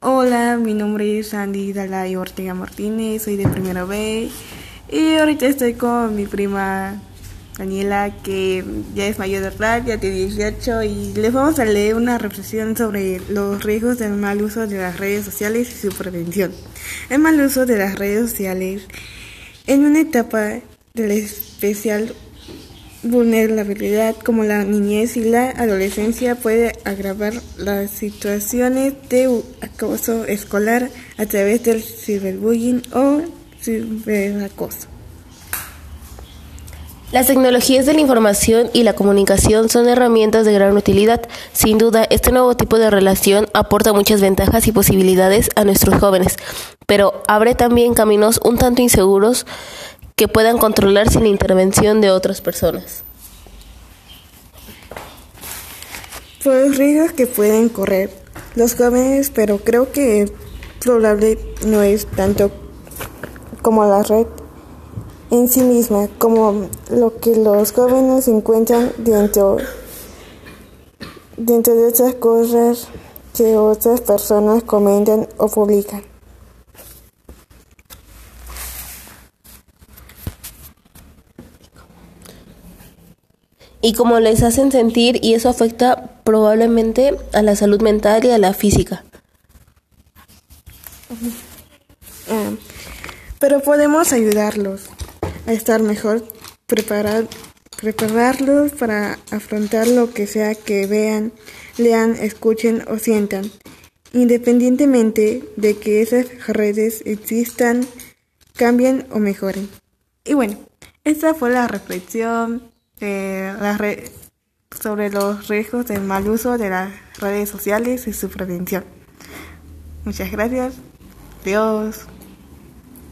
Hola, mi nombre es Andy Dalai Ortega Martínez, soy de primero B y ahorita estoy con mi prima Daniela que ya es mayor de edad, ya tiene 18 y les vamos a leer una reflexión sobre los riesgos del mal uso de las redes sociales y su prevención. El mal uso de las redes sociales en una etapa del especial vulnerabilidad como la niñez y la adolescencia puede agravar las situaciones de acoso escolar a través del ciberbullying o ciberacoso. Las tecnologías de la información y la comunicación son herramientas de gran utilidad. Sin duda, este nuevo tipo de relación aporta muchas ventajas y posibilidades a nuestros jóvenes, pero abre también caminos un tanto inseguros que puedan controlar sin intervención de otras personas. Los riesgos que pueden correr los jóvenes, pero creo que probable no es tanto como la red en sí misma, como lo que los jóvenes encuentran dentro, dentro de esas cosas que otras personas comentan o publican. Y cómo les hacen sentir y eso afecta probablemente a la salud mental y a la física. Ah, pero podemos ayudarlos a estar mejor, preparar, prepararlos para afrontar lo que sea que vean, lean, escuchen o sientan, independientemente de que esas redes existan, cambien o mejoren. Y bueno, esta fue la reflexión sobre los riesgos del mal uso de las redes sociales y su prevención. Muchas gracias. Dios.